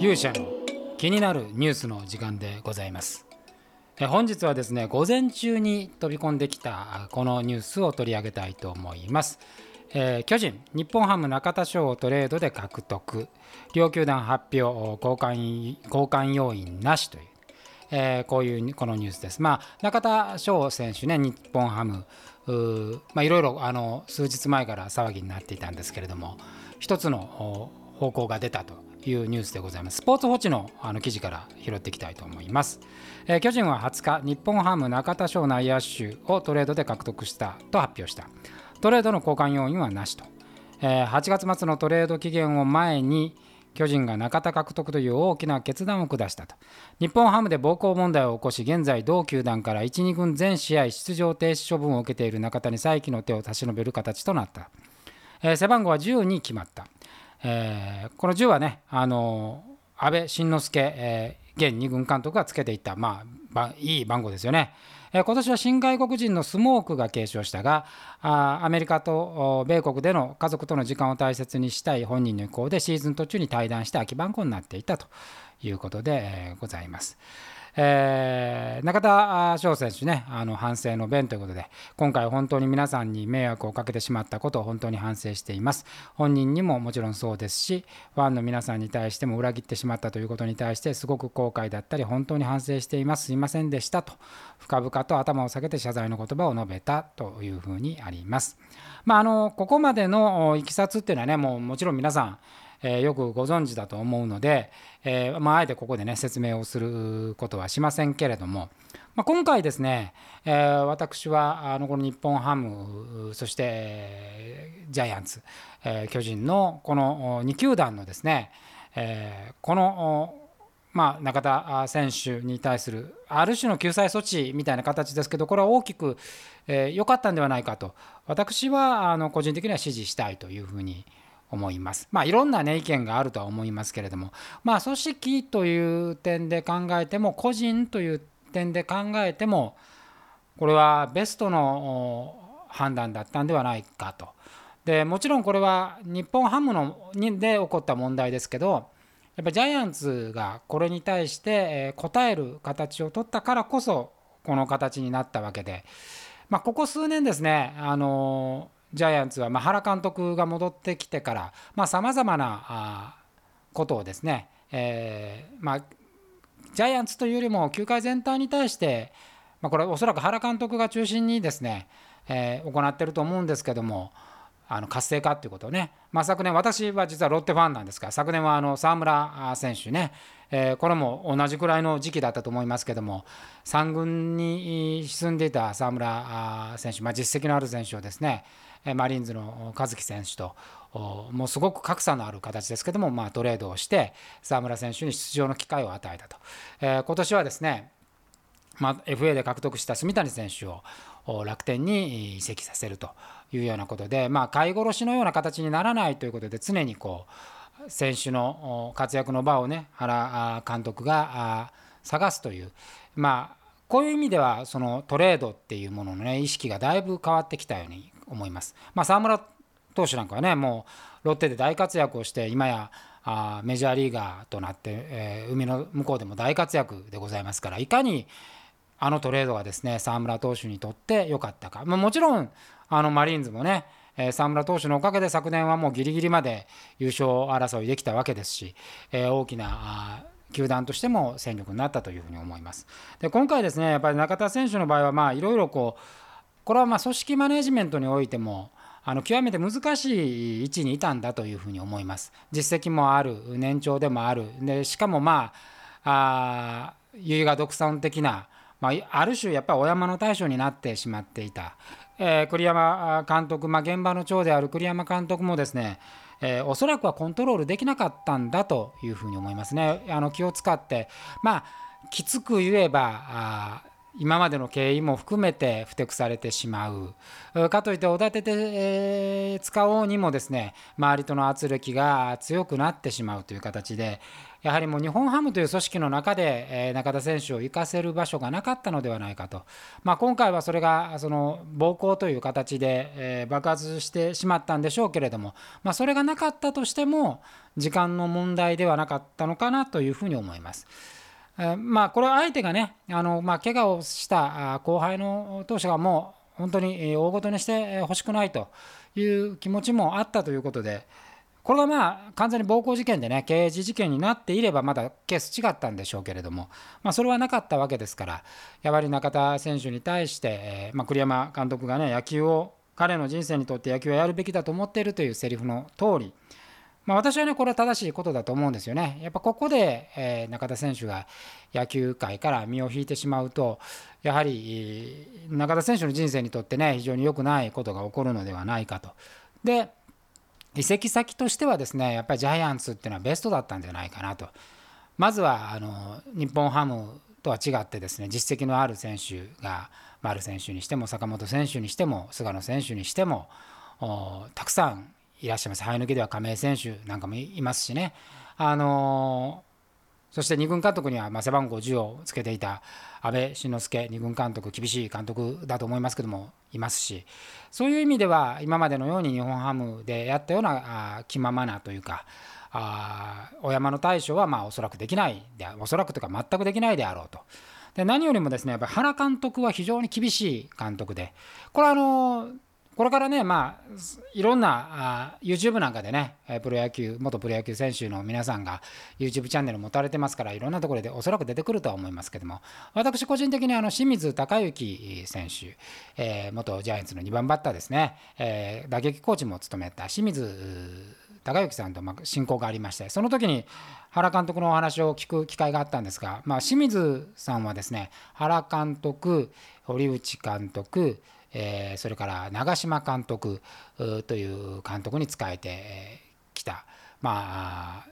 勇者の気になるニュースの時間でございます。本日はですね午前中に飛び込んできたこのニュースを取り上げたいと思います。えー、巨人、日本ハム中田翔をトレードで獲得、両球団発表、交換交換要員なしという、えー、こういうこのニュースです。まあ、中田翔選手ね、日本ハム、まあ、いろいろあの数日前から騒ぎになっていたんですけれども、一つの方向が出たというニュースでございます。スポーツ報知のあの記事から拾っていきたいと思います。えー、巨人は20日、日本ハム中田翔内野手をトレードで獲得したと発表した。トレードの交換要因はなしと、えー、8月末のトレード期限を前に巨人が中田獲得という大きな決断を下したと日本ハムで暴行問題を起こし現在同球団から1、2軍全試合出場停止処分を受けている中田に再起の手を差し伸べる形となった、えー、背番号は10に決まった、えー、この10はね、あのー、安倍晋之助、えー、現2軍監督がつけていった、まあ、いい番号ですよね。え今年は新外国人のスモークが継承したがあアメリカと米国での家族との時間を大切にしたい本人の意向でシーズン途中に退団して空き番号になっていたということで、えございます。えー、中田翔選手ね、あの反省の弁ということで、今回本当に皆さんに迷惑をかけてしまったことを本当に反省しています。本人にももちろんそうですし、ファンの皆さんに対しても裏切ってしまったということに対して、すごく後悔だったり、本当に反省しています、すいませんでしたと、深々と頭を下げて謝罪の言葉を述べたというふうにあります。まあ、あのここまでのいきさつっていうのはね、もうもちろん皆さん、え、よくご存知だと思うので、えまあ、あえてここでね説明をすることはしませんけれども、まあ、今回ですね、え、私はあのこの日本ハムそしてジャイアンツ、え、巨人のこの2球団のですね、え、このまあ、中田選手に対するある種の救済措置みたいな形ですけどこれは大きく良、えー、かったんではないかと私はあの個人的には支持したいというふうに思います。まあいろんなね意見があるとは思いますけれどもまあ組織という点で考えても個人という点で考えてもこれはベストの判断だったんではないかと。でもちろんこれは日本ハムのにで起こった問題ですけどやっぱジャイアンツがこれに対して答える形を取ったからこそこの形になったわけで、まあ、ここ数年ですねあのジャイアンツは、ま、原監督が戻ってきてからさまざ、まなことをですね、えー、まあ、ジャイアンツというよりも球界全体に対して、まあ、これおそらく原監督が中心にですね、えー、行っていると思うんですけどもあの活性化っていうことをね、まあ、昨年私は実はロッテファンなんですが昨年はあの沢村選手ね、えー、これも同じくらいの時期だったと思いますけども3軍に進んでいた沢村選手、まあ、実績のある選手をですねマリーンズの和樹選手ともうすごく格差のある形ですけども、まあ、トレードをして沢村選手に出場の機会を与えたと、えー、今年はですね、まあ、FA で獲得した住谷選手を楽天に移籍させるというようなことで、まあ、買い殺しのような形にならないということで常にこう選手の活躍の場をね原監督が探すというまあこういう意味ではそのトレードっていうもののね意識がだいぶ変わってきたように思います。まあ、沢村投手なんかはねもうロッテで大活躍をして今やあメジャーリーガーとなって、えー、海の向こうでも大活躍でございますからいかにあのトレードがですね沢村投手にとって良かったか、まあ、もちろんあのマリーンズもねえ沢村投手のおかげで昨年はもうギリギリまで優勝争いできたわけですし、えー、大きな球団としても戦力になったというふうに思います。で今回ですねやっぱり中田選手の場合はまあいろいろこうこれはま組織マネジメントにおいてもあの極めて難しい位置にいたんだというふうに思います。実績もある年長でもあるでしかもまああ唯我独尊的な、まあ、ある種やっぱりお山の大将になってしまっていた、えー、栗山監督、まあ、現場の長である栗山監督もですねえー、おそらくはコントロールできなかったんだというふうに思いますね。あの気を使ってまあきつく言えば今までの経緯も含めてふてくされてしまうかといっておだてて、えー、使おうにもですね周りとの圧力が強くなってしまうという形でやはりもう日本ハムという組織の中で、えー、中田選手を生かせる場所がなかったのではないかと、まあ、今回はそれがその暴行という形で、えー、爆発してしまったんでしょうけれども、まあ、それがなかったとしても時間の問題ではなかったのかなというふうに思います。まあ、これは相手がね、あのまあ、怪我をした後輩の投手がもう本当に大ごとにしてほしくないという気持ちもあったということで、これがまあ完全に暴行事件でね、刑事事件になっていれば、まだケース違ったんでしょうけれども、まあ、それはなかったわけですから、やはり中田選手に対して、まあ、栗山監督がね、野球を、彼の人生にとって野球はやるべきだと思っているというセリフの通り、まあ、私はね、これは正しいことだと思うんですよね。やっぱここで、えー、中田選手が野球界から身を引いてしまうと、やはり中田選手の人生にとってね、非常に良くないことが起こるのではないかと。で、移籍先としてはですね、やっぱりジャイアンツっていうのはベストだったんじゃないかなと。まずはあの日本ハムとは違ってですね、実績のある選手が、丸選手にしても、坂本選手にしても、菅野選手にしても、たくさんいらっしゃいます。生え抜きでは亀井選手なんかもいますしね。あのー、そして2軍監督には、ま背番号10をつけていた阿部慎之助2軍監督厳しい監督だと思いますけどもいますしそういう意味では今までのように日本ハムでやったようなあ気ままなというかあ小山の対処はまあおそらくできないでおそらくというか全くできないであろうと。で何よりもですねやっぱり原監督は非常に厳しい監督でこれはあのこれからね、まあ、いろんなあ YouTube なんかでね、プロ野球、元プロ野球選手の皆さんが YouTube チャンネル持たれてますから、いろんなところでおそらく出てくるとは思いますけども、私個人的にあの清水隆之選手、えー、元ジャイアンツの2番バッターですね、えー、打撃コーチも務めた清水隆之さんとま親交がありまして、その時に原監督のお話を聞く機会があったんですが、まあ、清水さんはですね、原監督、堀内監督、え、それから長嶋監督という監督に仕えてきた、まあ、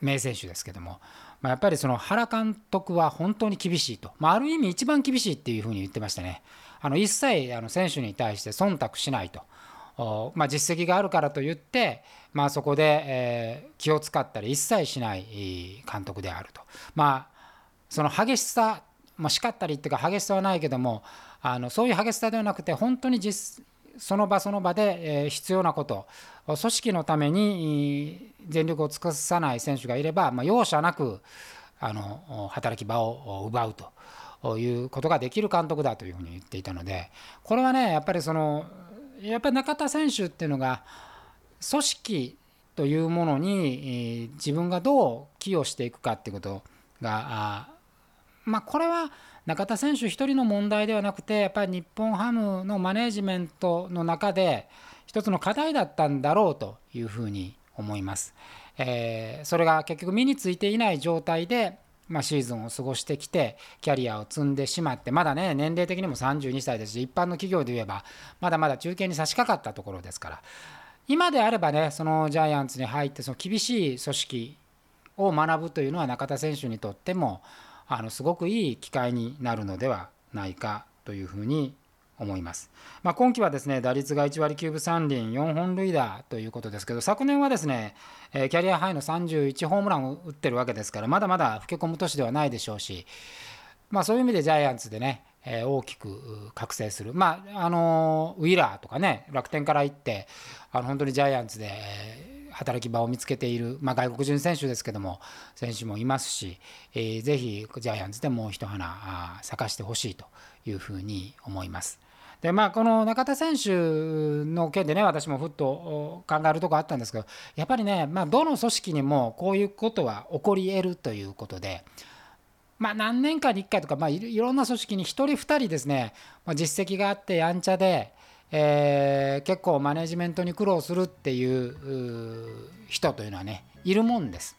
名選手ですけども、まあ、やっぱりその原監督は本当に厳しいと、まあ、ある意味一番厳しいっていうふうに言ってましたね。あの一切あの選手に対して忖度しないと。まあ、実績があるからといって、まあ、そこで、え、気を使ったり一切しない監督であると。まあその激しさ、まあ、叱ったりっていうか激しさはないけどもあのそういう激しさではなくて本当に実その場その場で、必要なこと。組織のために全力を尽くさない選手がいれば、まあ、容赦なくあの働き場を奪うと。いうことができる監督だというふうに言っていたので。これはねやっぱりそのやっぱり中田選手っていうのが組織というものに自分がどう寄与していくかっていうことがまあこれは中田選手1人の問題ではなくてやっぱり日本ハムのマネジメントの中で一つの課題だったんだろうというふうに思います。えー、それが結局身についていない状態で、まあ、シーズンを過ごしてきてキャリアを積んでしまってまだね年齢的にも32歳ですし一般の企業で言えばまだまだ中堅に差し掛かったところですから今であればねそのジャイアンツに入ってその厳しい組織を学ぶというのは中田選手にとってもあのすごくいい機会になるのではないかというふうに思います。まあ、今季はですね打率が1割9分3厘4本塁打ということですけど昨年はですねキャリアハイの31ホームランを打ってるわけですからまだまだ老け込む年ではないでしょうし、まあ、そういう意味でジャイアンツでね大きく覚醒する、まあ、あのウィラーとかね楽天から行ってあの本当にジャイアンツで働き場を見つけている、まあ、外国人選手ですけども選手もいますし、えー、ぜひジャイアンツでもう一花咲かしてほしいというふうに思います。でまあ、この中田選手の件でね私もふっと考えるとこあったんですけどやっぱりね、まあ、どの組織にもこういうことは起こり得るということで。まあ、何年かに1回とか、まあ、いろんな組織に1人2人ですね、まあ、実績があってやんちゃで、えー、結構マネジメントに苦労するっていう人というのはねいるもんです。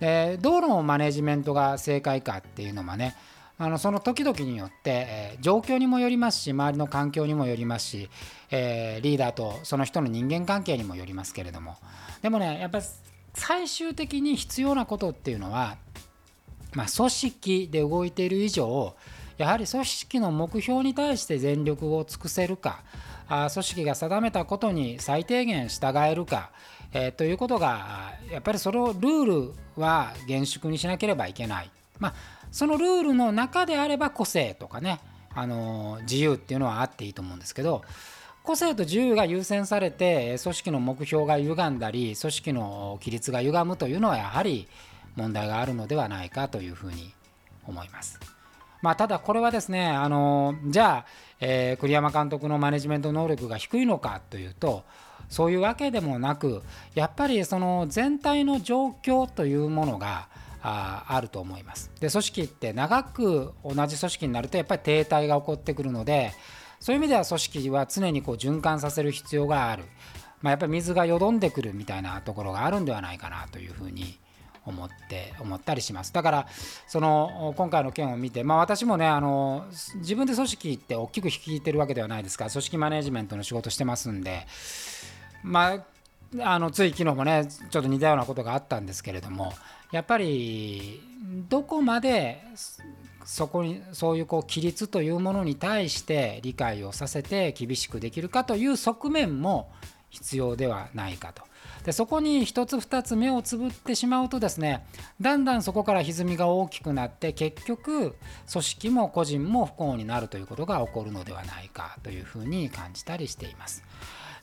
でどのマネジメントが正解かっていうのもねあのその時々によって、えー、状況にもよりますし周りの環境にもよりますし、えー、リーダーとその人の人間関係にもよりますけれどもでもねやっぱり最終的に必要なことっていうのは、まあ、組織で動いている以上やはり組織の目標に対して全力を尽くせるかあ組織が定めたことに最低限従えるか、えー、ということがやっぱりそのルールは厳粛にしなければいけない。まあ、そのルールの中であれば個性とかね、あのー、自由っていうのはあっていいと思うんですけど個性と自由が優先されて組織の目標が歪んだり組織の規律が歪むというのはやはり問題があるのではないかというふうに思います。まあ、ただこれはですねあのじゃあ、えー、栗山監督のマネジメント能力が低いのかというとそういうわけでもなくやっぱりその全体の状況というものがああると思います。で組織って長く同じ組織になるとやっぱり停滞が起こってくるのでそういう意味では組織は常にこう循環させる必要がある、まあ、やっぱり水がよどんでくるみたいなところがあるんではないかなというふうに思って思ったりします。だからその今回の件を見て、まあ、私もねあの自分で組織って大きく率いてるわけではないですから組織マネジメントの仕事してますんでまああのつい昨日もねちょっと似たようなことがあったんですけれどもやっぱりどこまでそこにそういうこう規律というものに対して理解をさせて厳しくできるかという側面も必要ではないかと。でそこに1つ2つ目をつぶってしまうとですねだんだんそこから歪みが大きくなって結局組織も個人も不幸になるということが起こるのではないかというふうに感じたりしています。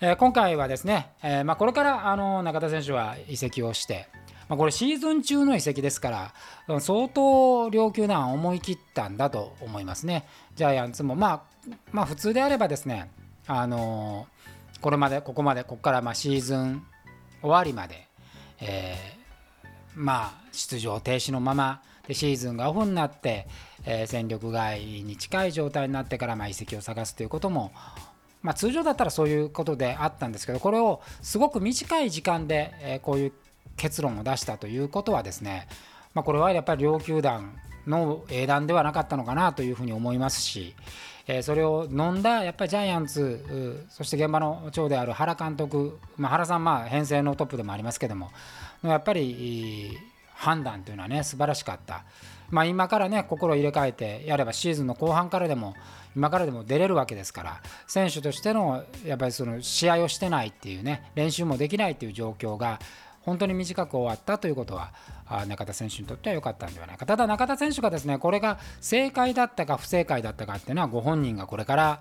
えー、今回はですね、えー、まあ、これからあの中田選手は移籍をして、まあ、これシーズン中の移籍ですから相当両球団思い切ったんだと思いますね。ジャイアンツも、まあ、まあ普通であればですねあのこれまでここまでここからまシーズン終わりまで、えー、まあ出場停止のままでシーズンがオフになって、えー、戦力外に近い状態になってからまあ移籍を探すということもまあ、通常だったらそういうことであったんですけどこれをすごく短い時間で、えこういう結論を出したということはですね、まあ、これはやっぱり両球団の英断ではなかったのかなというふうに思いますし、えそれを飲んだやっぱりジャイアンツそして現場の長である原監督、まあ、原さんまあ編成のトップでもありますけどもやっぱり判断というのはね素晴らしかった。まあ、今からね心を入れ替えてやればシーズンの後半からでも今からでも出れるわけですから選手としてのやっぱりその試合をしてないっていうね練習もできないっていう状況が本当に短く終わったということは中田選手にとっては良かったんではないかただ中田選手がですねこれが正解だったか不正解だったかっていうのはご本人がこれから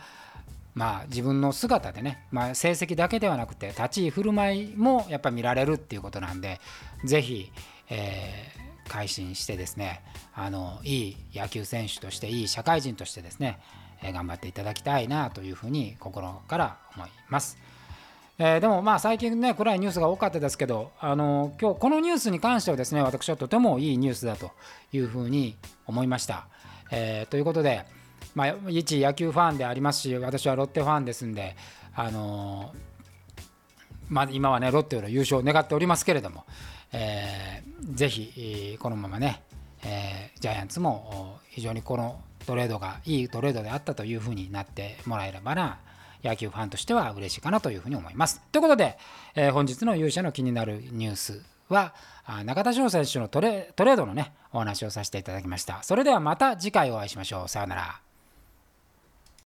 まあ自分の姿でね、まあ、成績だけではなくて立ち居振る舞いもやっぱ見られるっていうことなんで是非、えー改心してですねあのいい野球選手としていい社会人としてですね、えー、頑張っていただきたいなというふうに心から思います。えー、でもまあ最近ね暗いニュースが多かったですけどあの今日このニュースに関してはですね私はとてもいいニュースだというふうに思いました。えー、ということで、まあ、一野球ファンでありますし私はロッテファンですんであのまあ、今はねロッテの優勝を願っておりますけれども、えー、ぜひこのままね、えー、ジャイアンツも非常にこのトレードがいいトレードであったというふうになってもらえればな野球ファンとしては嬉しいかなというふうに思います。ということで、えー、本日の勇者の気になるニュースは中田翔選手のトレードのねお話をさせていただきました。それではまた次回お会いしましょう。さようなら。